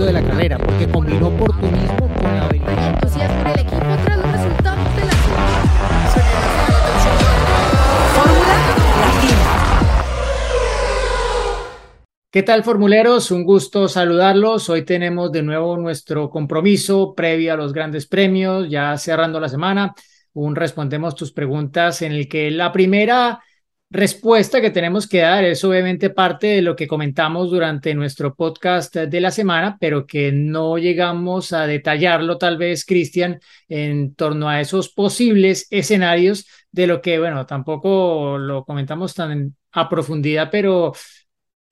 momento de la carrera, porque combinó oportunismo con la habilidad. entusiasmo en el equipo tras los resultados de la ¿Qué tal, formuleros? Un gusto saludarlos. Hoy tenemos de nuevo nuestro compromiso previo a los grandes premios, ya cerrando la semana. Un respondemos tus preguntas en el que la primera respuesta que tenemos que dar es obviamente parte de lo que comentamos durante nuestro podcast de la semana, pero que no llegamos a detallarlo tal vez, Cristian, en torno a esos posibles escenarios de lo que, bueno, tampoco lo comentamos tan a profundidad, pero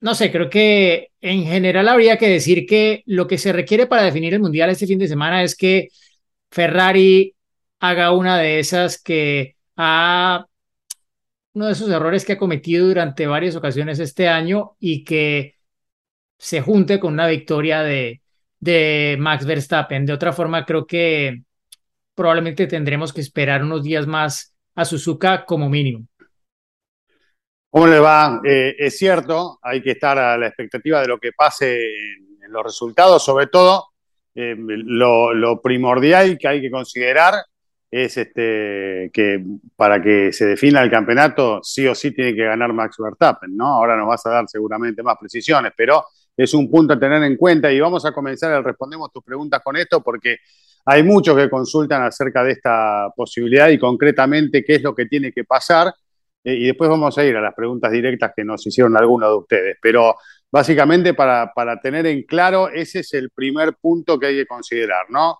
no sé, creo que en general habría que decir que lo que se requiere para definir el Mundial este fin de semana es que Ferrari haga una de esas que ha uno de esos errores que ha cometido durante varias ocasiones este año y que se junte con una victoria de, de Max Verstappen. De otra forma, creo que probablemente tendremos que esperar unos días más a Suzuka como mínimo. ¿Cómo le va? Eh, es cierto, hay que estar a la expectativa de lo que pase en, los resultados, sobre todo eh, lo, lo, primordial que hay que considerar es este, que para que se defina el campeonato, sí o sí tiene que ganar Max Verstappen, ¿no? Ahora nos vas a dar seguramente más precisiones, pero es un punto a tener en cuenta y vamos a comenzar a respondemos tus preguntas con esto porque hay muchos que consultan acerca de esta posibilidad y concretamente qué es lo que tiene que pasar eh, y después vamos a ir a las preguntas directas que nos hicieron algunos de ustedes, pero básicamente para, para tener en claro, ese es el primer punto que hay que considerar, ¿no?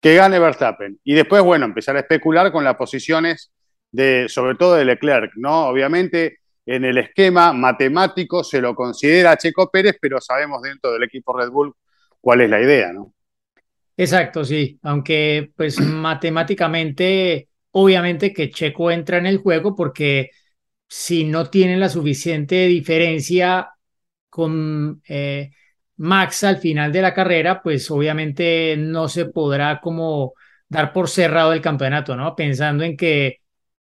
Que gane Verstappen. Y después, bueno, empezar a especular con las posiciones de, sobre todo de Leclerc, ¿no? Obviamente, en el esquema matemático se lo considera Checo Pérez, pero sabemos dentro del equipo Red Bull cuál es la idea, ¿no? Exacto, sí. Aunque, pues, matemáticamente, obviamente que Checo entra en el juego porque si no tiene la suficiente diferencia con eh, Max al final de la carrera, pues obviamente no se podrá como dar por cerrado el campeonato, ¿no? Pensando en que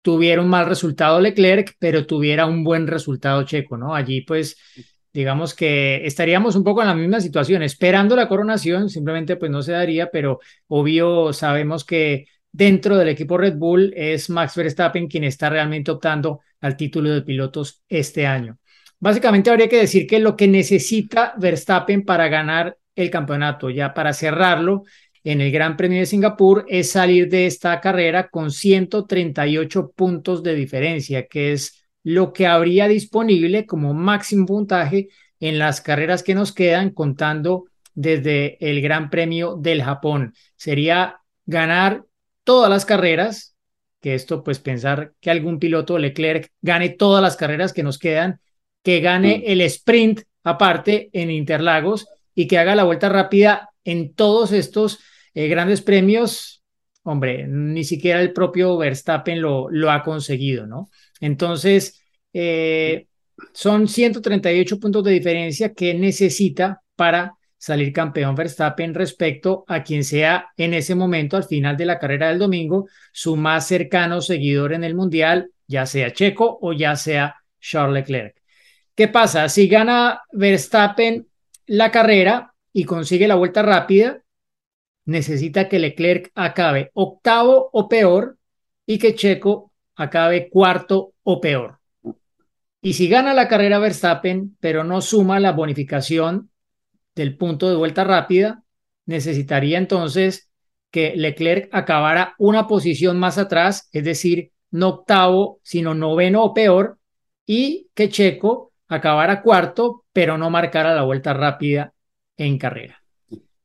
tuviera un mal resultado Leclerc, pero tuviera un buen resultado Checo, ¿no? Allí pues digamos que estaríamos un poco en la misma situación, esperando la coronación, simplemente pues no se daría, pero obvio sabemos que dentro del equipo Red Bull es Max Verstappen quien está realmente optando al título de pilotos este año. Básicamente habría que decir que lo que necesita Verstappen para ganar el campeonato, ya para cerrarlo en el Gran Premio de Singapur, es salir de esta carrera con 138 puntos de diferencia, que es lo que habría disponible como máximo puntaje en las carreras que nos quedan, contando desde el Gran Premio del Japón. Sería ganar todas las carreras, que esto pues pensar que algún piloto Leclerc gane todas las carreras que nos quedan que gane mm. el sprint aparte en Interlagos y que haga la vuelta rápida en todos estos eh, grandes premios. Hombre, ni siquiera el propio Verstappen lo, lo ha conseguido, ¿no? Entonces, eh, son 138 puntos de diferencia que necesita para salir campeón Verstappen respecto a quien sea en ese momento, al final de la carrera del domingo, su más cercano seguidor en el Mundial, ya sea Checo o ya sea Charles Leclerc. ¿Qué pasa? Si gana Verstappen la carrera y consigue la vuelta rápida, necesita que Leclerc acabe octavo o peor y que Checo acabe cuarto o peor. Y si gana la carrera Verstappen, pero no suma la bonificación del punto de vuelta rápida, necesitaría entonces que Leclerc acabara una posición más atrás, es decir, no octavo, sino noveno o peor, y que Checo acabara cuarto, pero no marcara la vuelta rápida en carrera.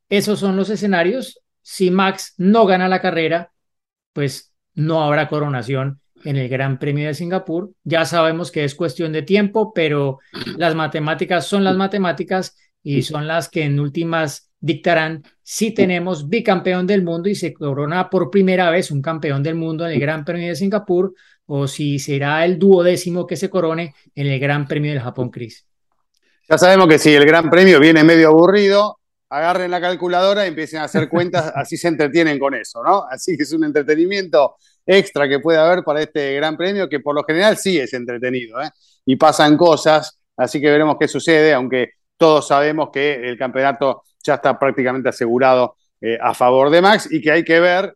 Esos son los escenarios. Si Max no gana la carrera, pues no habrá coronación en el Gran Premio de Singapur. Ya sabemos que es cuestión de tiempo, pero las matemáticas son las matemáticas y son las que en últimas dictarán si tenemos bicampeón del mundo y se corona por primera vez un campeón del mundo en el Gran Premio de Singapur o si será el duodécimo que se corone en el Gran Premio del Japón, Cris. Ya sabemos que si el Gran Premio viene medio aburrido, agarren la calculadora y empiecen a hacer cuentas, así se entretienen con eso, ¿no? Así que es un entretenimiento extra que puede haber para este Gran Premio, que por lo general sí es entretenido, ¿eh? Y pasan cosas, así que veremos qué sucede, aunque todos sabemos que el campeonato ya está prácticamente asegurado eh, a favor de Max y que hay que ver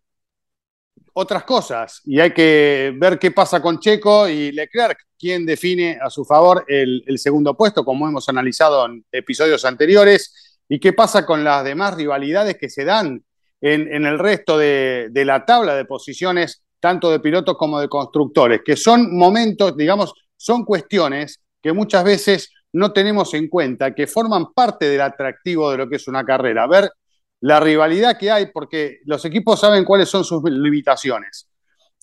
otras cosas y hay que ver qué pasa con Checo y Leclerc, quién define a su favor el, segundo puesto, como hemos analizado en episodios anteriores, y qué pasa con las demás rivalidades que se dan en, el resto de, de, la tabla de posiciones, tanto de pilotos como de constructores, que son momentos, digamos, son cuestiones que muchas veces no tenemos en cuenta, que forman parte del atractivo de lo que es una carrera. Ver la rivalidad que hay, porque los equipos saben cuáles son sus limitaciones,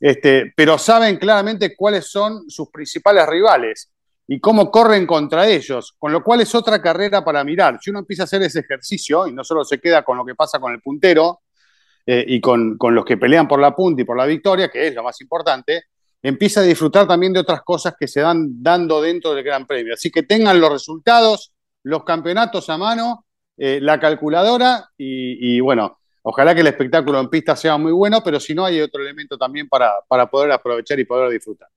este, pero saben claramente cuáles son sus principales rivales y cómo corren contra ellos, con lo cual es otra carrera para mirar. Si uno empieza a hacer ese ejercicio y no solo se queda con lo que pasa con el puntero eh, y con, con, los que pelean por la punta y por la victoria, que es lo más importante, empieza a disfrutar también de otras cosas que se dan dando dentro del Gran Premio. Así que tengan los resultados, los campeonatos a mano eh, la calculadora y, bueno, ojalá que el espectáculo en pista sea muy bueno, pero si no hay otro elemento también para, para poder aprovechar y poder disfrutar.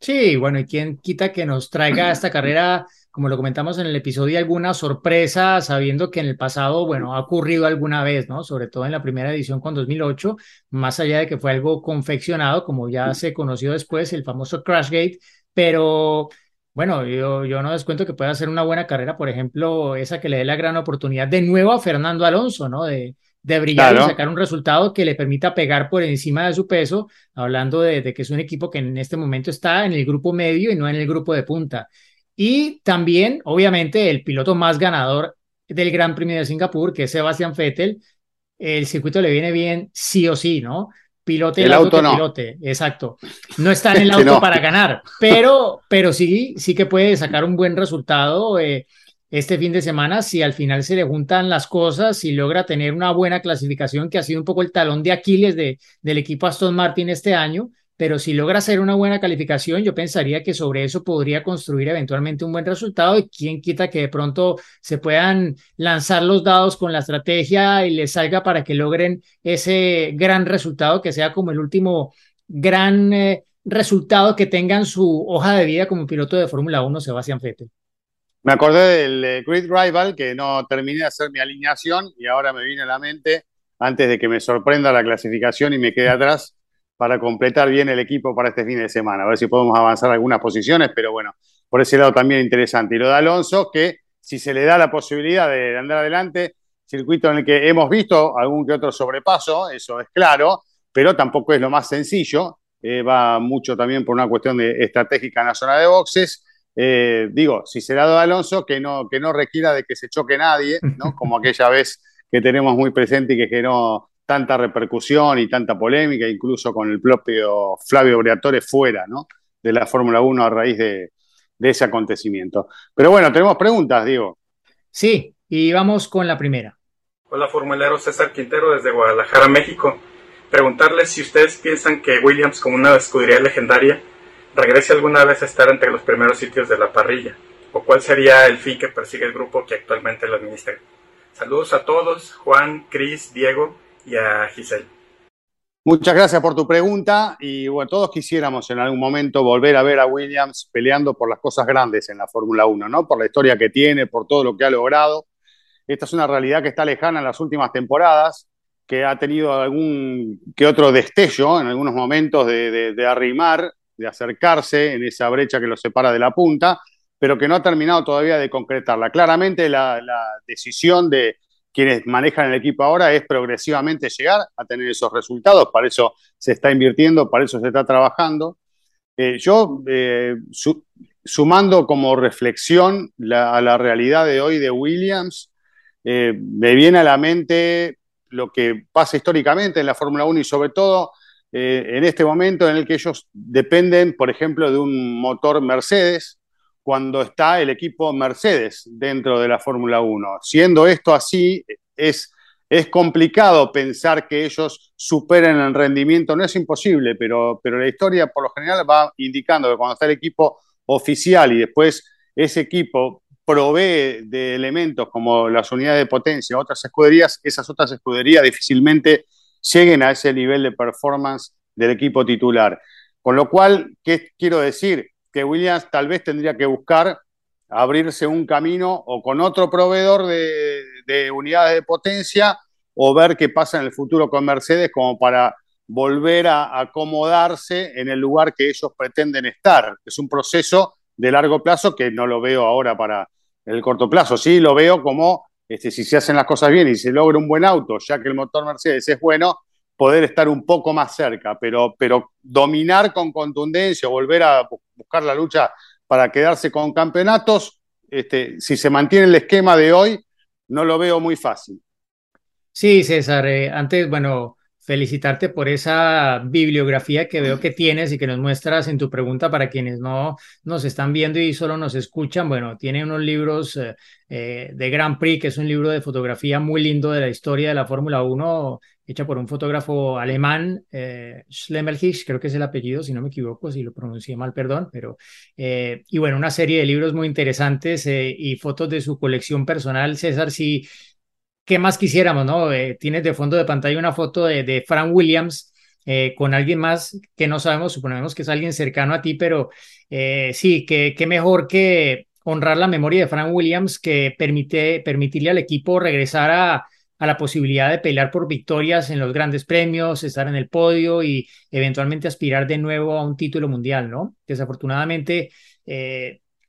Sí, bueno, y quién quita que nos traiga esta carrera, como lo comentamos en el episodio, alguna sorpresa, sabiendo que en el pasado, bueno, ha ocurrido alguna vez, ¿no? Sobre todo en la primera edición con 2008, más allá de que fue algo confeccionado, como ya se conoció después, el famoso Crashgate, pero bueno, yo, yo no descuento que pueda hacer una buena carrera, por ejemplo, esa que le dé la gran oportunidad de nuevo a Fernando Alonso, ¿no? De, de brillar y sacar un resultado que le permita pegar por encima de su peso, hablando de, de, que es un equipo que en este momento está en el grupo medio y no en el grupo de punta. Y también, obviamente, el piloto más ganador del Gran Premio de Singapur, que es Sebastián Vettel, el circuito le viene bien sí o sí, ¿no? Pilote el auto, no. pilote, exacto. No está en el auto para ganar, pero, pero sí, sí que puede sacar un buen resultado eh, este fin de semana si al final se le juntan las cosas y logra tener una buena clasificación que ha sido un poco el talón de Aquiles de, del equipo Aston Martin este año pero si logra hacer una buena calificación, yo pensaría que sobre eso podría construir eventualmente un buen resultado y quién quita que de pronto se puedan lanzar los dados con la estrategia y les salga para que logren ese gran resultado que sea como el último gran eh, resultado que tengan su hoja de vida como piloto de Fórmula 1 Sebastián Vettel. Me acordé del eh, Great Rival que no terminé de hacer mi alineación y ahora me viene a la mente antes de que me sorprenda la clasificación y me quede atrás para completar bien el equipo para este fin de semana. A ver si podemos avanzar algunas posiciones, pero bueno, por ese lado también interesante. Y lo de Alonso, que si se le da la posibilidad de andar adelante, circuito en el que hemos visto algún que otro sobrepaso, eso es claro, pero tampoco es lo más sencillo. Eh, va mucho también por una cuestión de estratégica en la zona de boxes. Eh, digo, si se le dado a Alonso, que no, que no requiera de que se choque nadie, ¿no? Como aquella vez que tenemos muy presente y que, que no, tanta repercusión y tanta polémica, incluso con el propio Flavio Briatore fuera ¿no? de la Fórmula 1 a raíz de, ese acontecimiento. Pero bueno, tenemos preguntas, Diego. Sí, y vamos con la primera. Hola, formulero César Quintero desde Guadalajara, México. Preguntarles si ustedes piensan que Williams, como una escudería legendaria, regrese alguna vez a estar entre los primeros sitios de la parrilla, o cuál sería el fin que persigue el grupo que actualmente lo administra. Saludos a todos, Juan, Cris, Diego a Giselle. Muchas gracias por tu pregunta y bueno, todos quisiéramos en algún momento volver a ver a Williams peleando por las cosas grandes en la Fórmula 1, ¿no? Por la historia que tiene, por todo lo que ha logrado. Esta es una realidad que está lejana en las últimas temporadas, que ha tenido algún que otro destello en algunos momentos de, arrimar, de acercarse en esa brecha que lo separa de la punta, pero que no ha terminado todavía de concretarla. Claramente la decisión de, quienes manejan el equipo ahora es progresivamente llegar a tener esos resultados, para eso se está invirtiendo, para eso se está trabajando. Eh, yo, eh, sumando como reflexión a la realidad de hoy de Williams, eh, me viene a la mente lo que pasa históricamente en la Fórmula 1 y sobre todo en este momento en el que ellos dependen, por ejemplo, de un motor Mercedes, cuando está el equipo Mercedes dentro de la Fórmula 1. Siendo esto así, es, es complicado pensar que ellos superen el rendimiento. No es imposible, pero, pero la historia por lo general va indicando que cuando está el equipo oficial y después ese equipo provee de elementos como las unidades de potencia, otras escuderías, esas otras escuderías difícilmente lleguen a ese nivel de performance del equipo titular. Con lo cual, ¿qué quiero decir? Que Williams tal vez tendría que buscar abrirse un camino o con otro proveedor de, de unidades de potencia o ver qué pasa en el futuro con Mercedes como para volver a acomodarse en el lugar que ellos pretenden estar. Es un proceso de largo plazo que no lo veo ahora para el corto plazo. Sí, lo veo como este, si se hacen las cosas bien y se logra un buen auto, ya que el motor Mercedes es bueno, poder estar un poco más cerca, pero, pero dominar con contundencia, volver a buscar la lucha para quedarse con campeonatos, este, si se mantiene el esquema de hoy, no lo veo muy fácil. Sí, César, eh, antes, bueno, felicitarte por esa bibliografía que veo que tienes y que nos muestras en tu pregunta para quienes no nos están viendo y solo nos escuchan. Bueno, tiene unos libros eh, eh, de Grand Prix, que es un libro de fotografía muy lindo de la historia de la Fórmula 1, hecha por un fotógrafo alemán, eh, creo que es el apellido, si no me equivoco, si lo pronuncié mal, perdón, pero, eh, y bueno, una serie de libros muy interesantes y fotos de su colección personal. César, si ¿qué más quisiéramos, no? Eh, tienes de fondo de pantalla una foto de, de Frank Williams eh, con alguien más que no sabemos, suponemos que es alguien cercano a ti, pero eh, sí, que, mejor que honrar la memoria de Frank Williams que permite, permitirle al equipo regresar a, a la posibilidad de pelear por victorias en los grandes premios, estar en el podio y eventualmente aspirar de nuevo a un título mundial, ¿no? Desafortunadamente,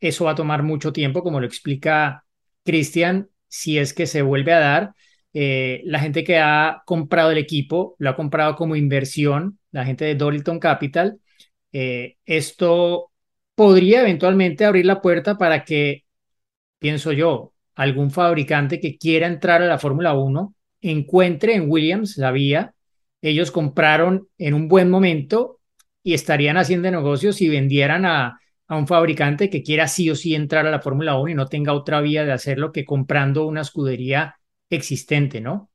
eso va a tomar mucho tiempo, como lo explica Cristian, si es que se vuelve a dar. Eh, la gente que ha comprado el equipo lo ha comprado como inversión, la gente de Dorilton Capital. Eh, esto podría eventualmente abrir la puerta para que, pienso yo, algún fabricante que quiera entrar a la Fórmula 1 encuentre en Williams la vía. Ellos compraron en un buen momento y estarían haciendo negocios si vendieran a a un fabricante que quiera sí o sí entrar a la Fórmula 1 y no tenga otra vía de hacerlo que comprando una escudería existente, ¿no?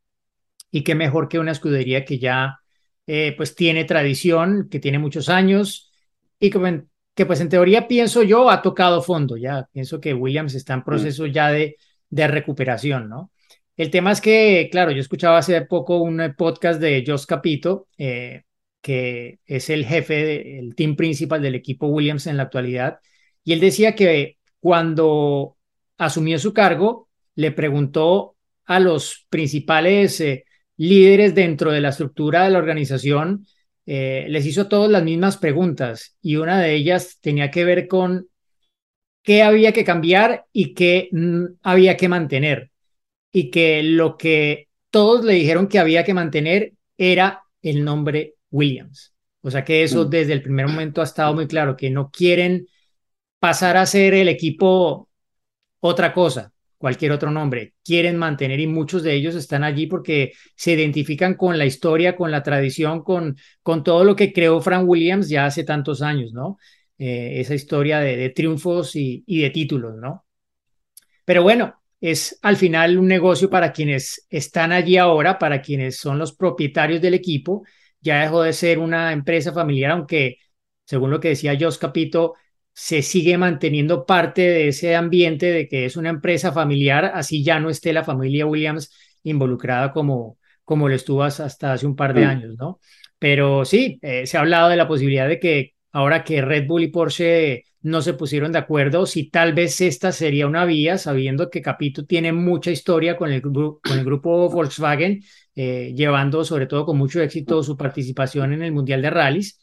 Y qué mejor que una escudería que ya eh, pues tiene tradición, que tiene muchos años y que, que, pues en teoría pienso yo ha tocado fondo, ya pienso que Williams está en proceso ya de, de recuperación, ¿no? El tema es que, claro, yo escuchaba hace poco un podcast de Jos Capito, eh, que es el jefe, el team principal del equipo Williams en la actualidad, y él decía que cuando asumió su cargo, le preguntó a los principales eh, líderes dentro de la estructura de la organización, eh, les hizo todas las mismas preguntas y una de ellas tenía que ver con qué había que cambiar y qué mm, había que mantener. Y que lo que todos le dijeron que había que mantener era el nombre Williams. O sea que eso mm. desde el primer momento ha estado muy claro, que no quieren pasar a ser el equipo otra cosa, cualquier otro nombre. Quieren mantener y muchos de ellos están allí porque se identifican con la historia, con la tradición, con, con todo lo que creó Frank Williams ya hace tantos años, ¿no? Eh, esa historia de, triunfos y, y, de títulos, ¿no? Pero bueno, es al final un negocio para quienes están allí ahora, para quienes son los propietarios del equipo ya dejó de ser una empresa familiar, aunque, según lo que decía Jos Capito, se sigue manteniendo parte de ese ambiente de que es una empresa familiar, así ya no esté la familia Williams involucrada como, como lo estuvo hasta hace un par de años, ¿no? Pero sí, eh, se ha hablado de la posibilidad de que ahora que Red Bull y Porsche no se pusieron de acuerdo, si tal vez esta sería una vía, sabiendo que Capito tiene mucha historia con el, con el grupo Volkswagen eh, llevando sobre todo con mucho éxito su participación en el Mundial de Rallys.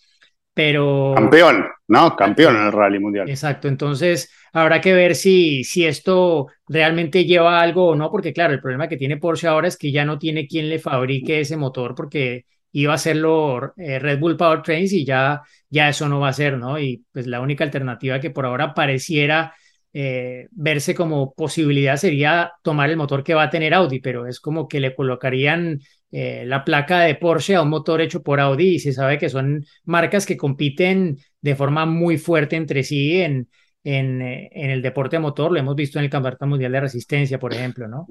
Pero... Campeón, ¿no? Campeón en el Rally Mundial. Exacto, entonces habrá que ver si, si esto realmente lleva algo o no, porque claro, el problema que tiene Porsche ahora es que ya no tiene quien le fabrique ese motor porque iba a hacerlo eh, Red Bull Powertrains y ya, ya eso no va a ser, ¿no? Y pues la única alternativa que por ahora pareciera eh, verse como posibilidad sería tomar el motor que va a tener Audi, pero es como que le colocarían eh, la placa de Porsche a un motor hecho por Audi y se sabe que son marcas que compiten de forma muy fuerte entre sí en, en, eh, en el deporte motor, lo hemos visto en el Campeonato Mundial de Resistencia, por ejemplo, ¿no?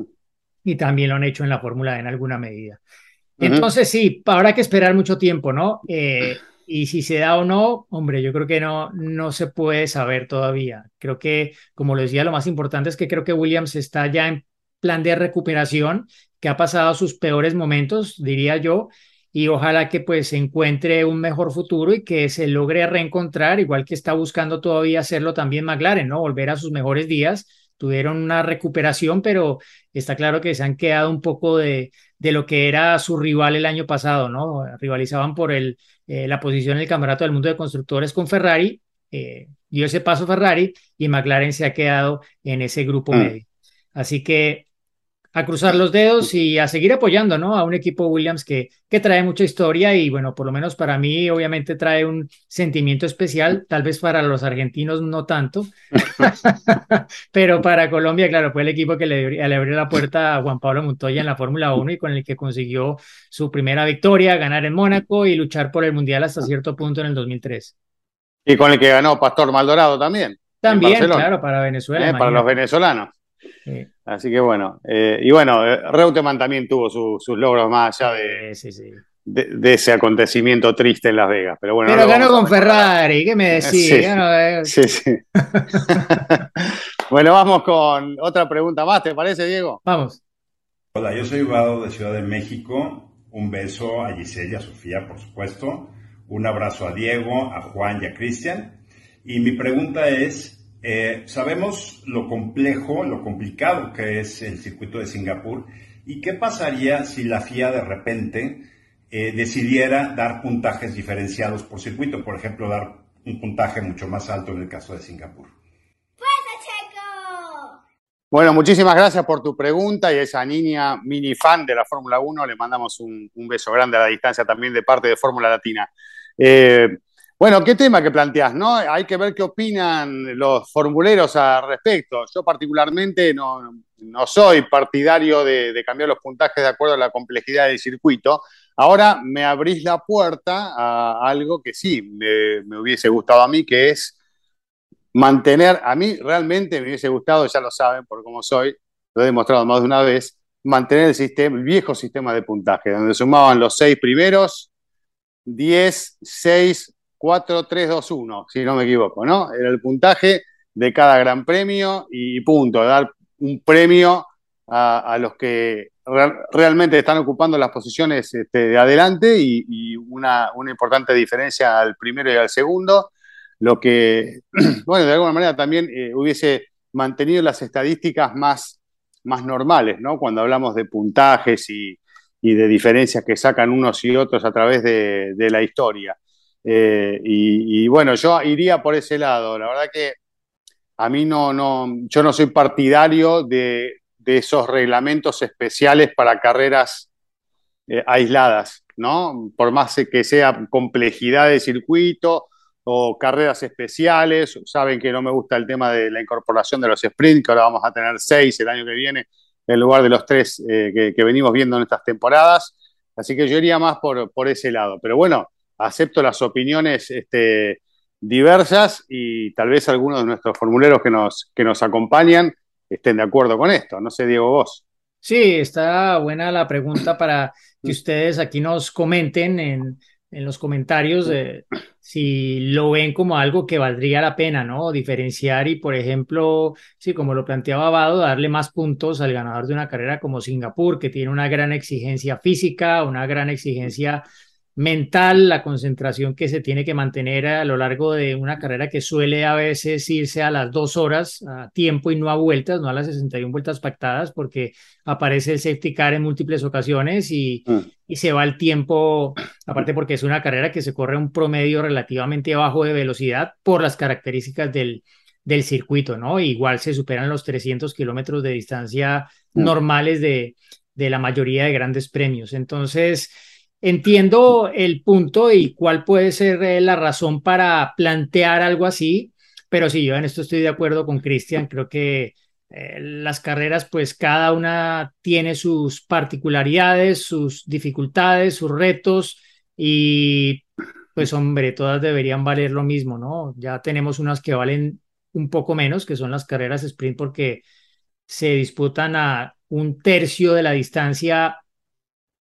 Y también lo han hecho en la Fórmula E en alguna medida. Entonces, sí, habrá que esperar mucho tiempo, ¿no? Y si se da o no, hombre, yo creo que no, no se puede saber todavía. Creo que, como lo decía, lo más importante es que creo que Williams está ya en plan de recuperación, que ha pasado sus peores momentos, diría yo, y ojalá que pues encuentre un mejor futuro y que se logre reencontrar, igual que está buscando todavía hacerlo también McLaren, ¿no? Volver a sus mejores días. Tuvieron una recuperación, pero está claro que se han quedado un poco de, de lo que era su rival el año pasado, ¿no? Rivalizaban por el, eh, la posición en el Campeonato del Mundo de Constructores con Ferrari, eh, dio ese paso Ferrari y McLaren se ha quedado en ese grupo Mm. medio. Así que a cruzar los dedos y a seguir apoyando, ¿no? A un equipo Williams que, que trae mucha historia y bueno, por lo menos para mí obviamente trae un sentimiento especial, tal vez para los argentinos no tanto, pero para Colombia, claro, fue el equipo que le, le abrió la puerta a Juan Pablo Montoya en la Fórmula 1 y con el que consiguió su primera victoria, ganar en Mónaco y luchar por el Mundial hasta cierto punto en el 2003. Y con el que ganó Pastor Maldorado también. También, claro, para Venezuela. ¿eh? para los venezolanos. Sí, Así que bueno, eh, y bueno, eh, Reutemann también tuvo su- sus logros más allá de, sí, sí, sí. de- de ese acontecimiento triste en Las Vegas. Pero bueno, Pero no ganó con. Ferrari, ¿qué me decís? Sí. Eh, Sí, sí. bueno, vamos con otra pregunta más, ¿te parece, Diego? Vamos. Hola, yo soy Vado de Ciudad de México. Un beso a Giselle y a Sofía, por supuesto. Un abrazo a Diego, a Juan y a Cristian. Y mi pregunta es, eh, sabemos lo complejo, lo complicado que es el circuito de Singapur. ¿Y qué pasaría si la FIA de repente eh, decidiera dar puntajes diferenciados por circuito? Por ejemplo, dar un puntaje mucho más alto en el caso de Singapur. Bueno, muchísimas gracias por tu pregunta y a esa niña mini fan de la Fórmula 1 le mandamos un, un beso grande a la distancia también de parte de Fórmula Latina. Eh, bueno, ¿qué tema que planteás? ¿no? Hay que ver qué opinan los formuleros al respecto. Yo particularmente no, no soy partidario de, cambiar los puntajes de acuerdo a la complejidad del circuito. Ahora me abrís la puerta a algo que sí me, me hubiese gustado a mí, que es mantener, a mí realmente me hubiese gustado, ya lo saben por cómo soy, lo he demostrado más de una vez, mantener el, sistema, el viejo sistema de puntaje, donde sumaban los seis primeros, 10, 6, 4, 3, 2, 1, si no me equivoco, ¿no? Era el puntaje de cada gran premio y punto, dar un premio a, los que re realmente están ocupando las posiciones este, de adelante y, y una, una importante diferencia al primero y al segundo lo que, bueno, de alguna manera también eh, hubiese mantenido las estadísticas más, más normales, ¿no? Cuando hablamos de puntajes y, y, de diferencias que sacan unos y otros a través de, de la historia. Eh, y, bueno, yo iría por ese lado. La verdad que a mí no, no yo no soy partidario de, de esos reglamentos especiales para carreras eh, aisladas, ¿no? Por más que sea complejidad de circuito o carreras especiales. Saben que no me gusta el tema de la incorporación de los sprints, que ahora vamos a tener seis el año que viene, en lugar de los tres eh, que, que, venimos viendo en estas temporadas. Así que yo iría más por, por ese lado. Pero bueno, acepto las opiniones este, diversas y tal vez algunos de nuestros formuleros que nos, que nos acompañan estén de acuerdo con esto. No sé, Diego, vos. Sí, está buena la pregunta para que ustedes aquí nos comenten en, en los comentarios si lo ven como algo que valdría la pena, ¿no? Diferenciar y, por ejemplo, sí, como lo planteaba Abado, darle más puntos al ganador de una carrera como Singapur, que tiene una gran exigencia física, una gran exigencia mental, la concentración que se tiene que mantener a lo largo de una carrera que suele a veces irse a las dos horas a tiempo y no a vueltas, no a las 61 vueltas pactadas, porque aparece el safety car en múltiples ocasiones y, mm. y se va el tiempo, aparte porque es una carrera que se corre a un promedio relativamente bajo de velocidad por las características del, del circuito, ¿no? Igual se superan los 300 kilómetros de distancia mm. normales de, de la mayoría de grandes premios. Entonces, entiendo el punto y cuál puede ser eh, la razón para plantear algo así, pero sí, yo en esto estoy de acuerdo con Cristian, creo que eh, las carreras, pues cada una tiene sus particularidades, sus dificultades, sus retos y pues hombre, todas deberían valer lo mismo, ¿no? Ya tenemos unas que valen un poco menos, que son las carreras sprint porque se disputan a un tercio de la distancia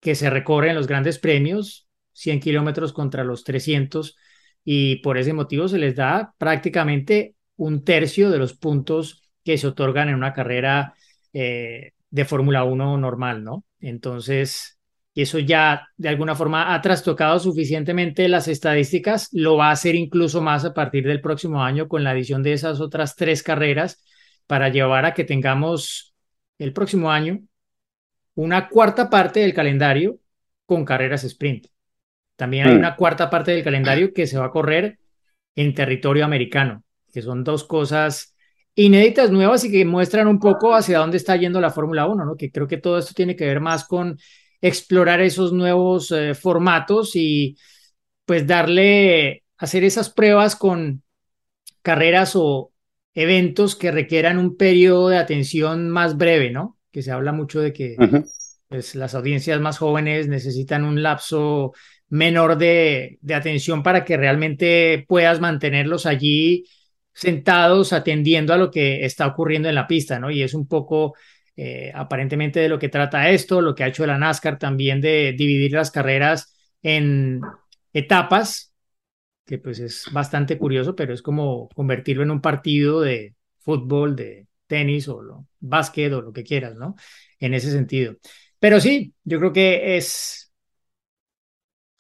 que se recorre en los grandes premios, 100 kilómetros contra los 300, y por ese motivo se les da prácticamente un tercio de los puntos que se otorgan en una carrera eh, de Fórmula 1 normal, ¿no? Entonces, eso ya de alguna forma ha trastocado suficientemente las estadísticas, lo va a hacer incluso más a partir del próximo año con la adición de esas otras tres carreras para llevar a que tengamos el próximo año una cuarta parte del calendario con carreras sprint. También hay Mm. una cuarta parte del calendario que se va a correr en territorio americano, que son dos cosas inéditas, nuevas y que muestran un poco hacia dónde está yendo la Fórmula 1, ¿no? Que creo que todo esto tiene que ver más con explorar esos nuevos eh, formatos y pues darle, hacer esas pruebas con carreras o eventos que requieran un periodo de atención más breve, ¿no? Que se habla mucho de que pues, las audiencias más jóvenes necesitan un lapso menor de, de atención para que realmente puedas mantenerlos allí sentados atendiendo a lo que está ocurriendo en la pista, ¿no? Y es un poco eh, aparentemente de lo que trata esto, lo que ha hecho la NASCAR también de dividir las carreras en etapas, que pues es bastante curioso, pero es como convertirlo en un partido de fútbol, de tenis o lo, básquet o lo que quieras, ¿no? En ese sentido. Pero sí, yo creo que es,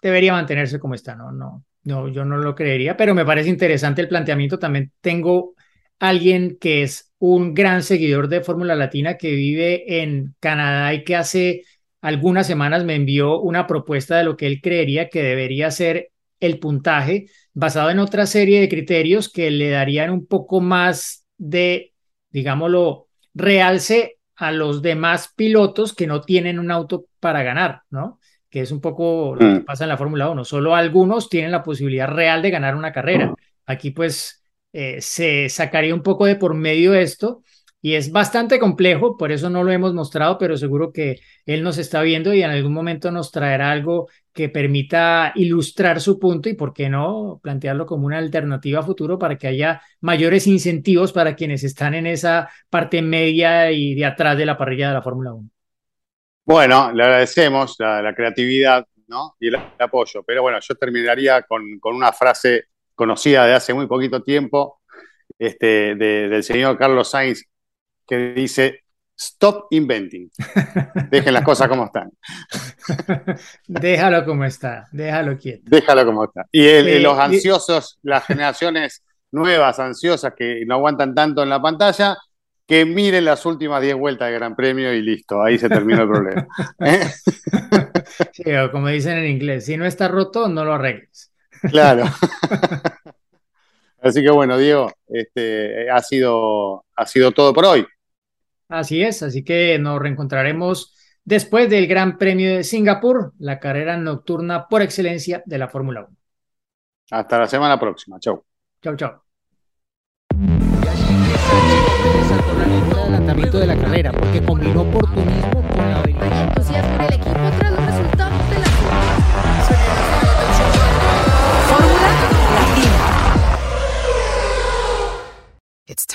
debería mantenerse como está, ¿no? No, no, yo no lo creería, pero me parece interesante el planteamiento. También tengo alguien que es un gran seguidor de Fórmula Latina que vive en Canadá y que hace algunas semanas me envió una propuesta de lo que él creería que debería ser el puntaje basado en otra serie de criterios que le darían un poco más de, digámoslo, realce a los demás pilotos que no tienen un auto para ganar, ¿no? Que es un poco lo que Mm. pasa en la Fórmula 1. Solo algunos tienen la posibilidad real de ganar una carrera. Aquí pues eh, se sacaría un poco de por medio esto y es bastante complejo, por eso no lo hemos mostrado, pero seguro que él nos está viendo y en algún momento nos traerá algo que permita ilustrar su punto y, por qué no, plantearlo como una alternativa a futuro para que haya mayores incentivos para quienes están en esa parte media y de atrás de la parrilla de la Fórmula 1. Bueno, le agradecemos la, creatividad ¿no? y el, apoyo, pero bueno, yo terminaría con, con una frase conocida de hace muy poquito tiempo este, de- del señor Carlos Sainz que dice, stop inventing, dejen las cosas como están, déjalo como está, déjalo quieto. déjalo como está. Y el- Eh, los y- ansiosos, las generaciones nuevas, ansiosas, que no aguantan tanto en la pantalla, que miren las últimas 10 vueltas de Gran Premio y listo, ahí se terminó el problema. ¿Eh? Sí, o como dicen en inglés, si no está roto, no lo arregles. Claro. Así que bueno, Diego, este, ha sido, ha sido todo por hoy. Así es, así que nos reencontraremos después del Gran Premio de Singapur, la carrera nocturna por excelencia de la Fórmula 1. Hasta la semana próxima. Chau. Chau, chau. el adelantamiento de la carrera, porque combinó oportunismo con la habilidad.